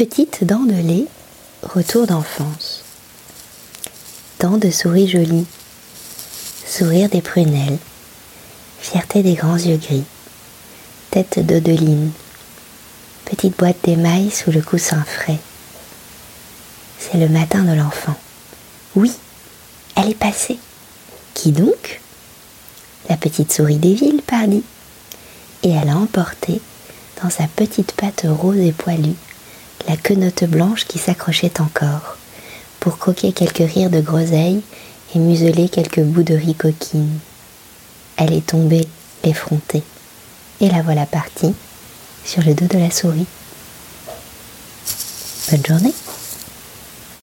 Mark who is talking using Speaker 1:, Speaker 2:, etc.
Speaker 1: Petite dent de lait, retour d'enfance. Dents de souris jolie, sourire des prunelles, fierté des grands yeux gris, tête d'Odeline, petite boîte d'émail sous le coussin frais. C'est le matin de l'enfant. Oui, elle est passée. Qui donc? La petite souris des villes, pardi. Et elle a emporté, dans sa petite patte rose et poilue, la quenotte blanche qui s'accrochait encore, pour croquer quelques rires de groseilles et museler quelques bouts de riz coquine. Elle est tombée, effrontée, et la voilà partie sur le dos de la souris. Bonne journée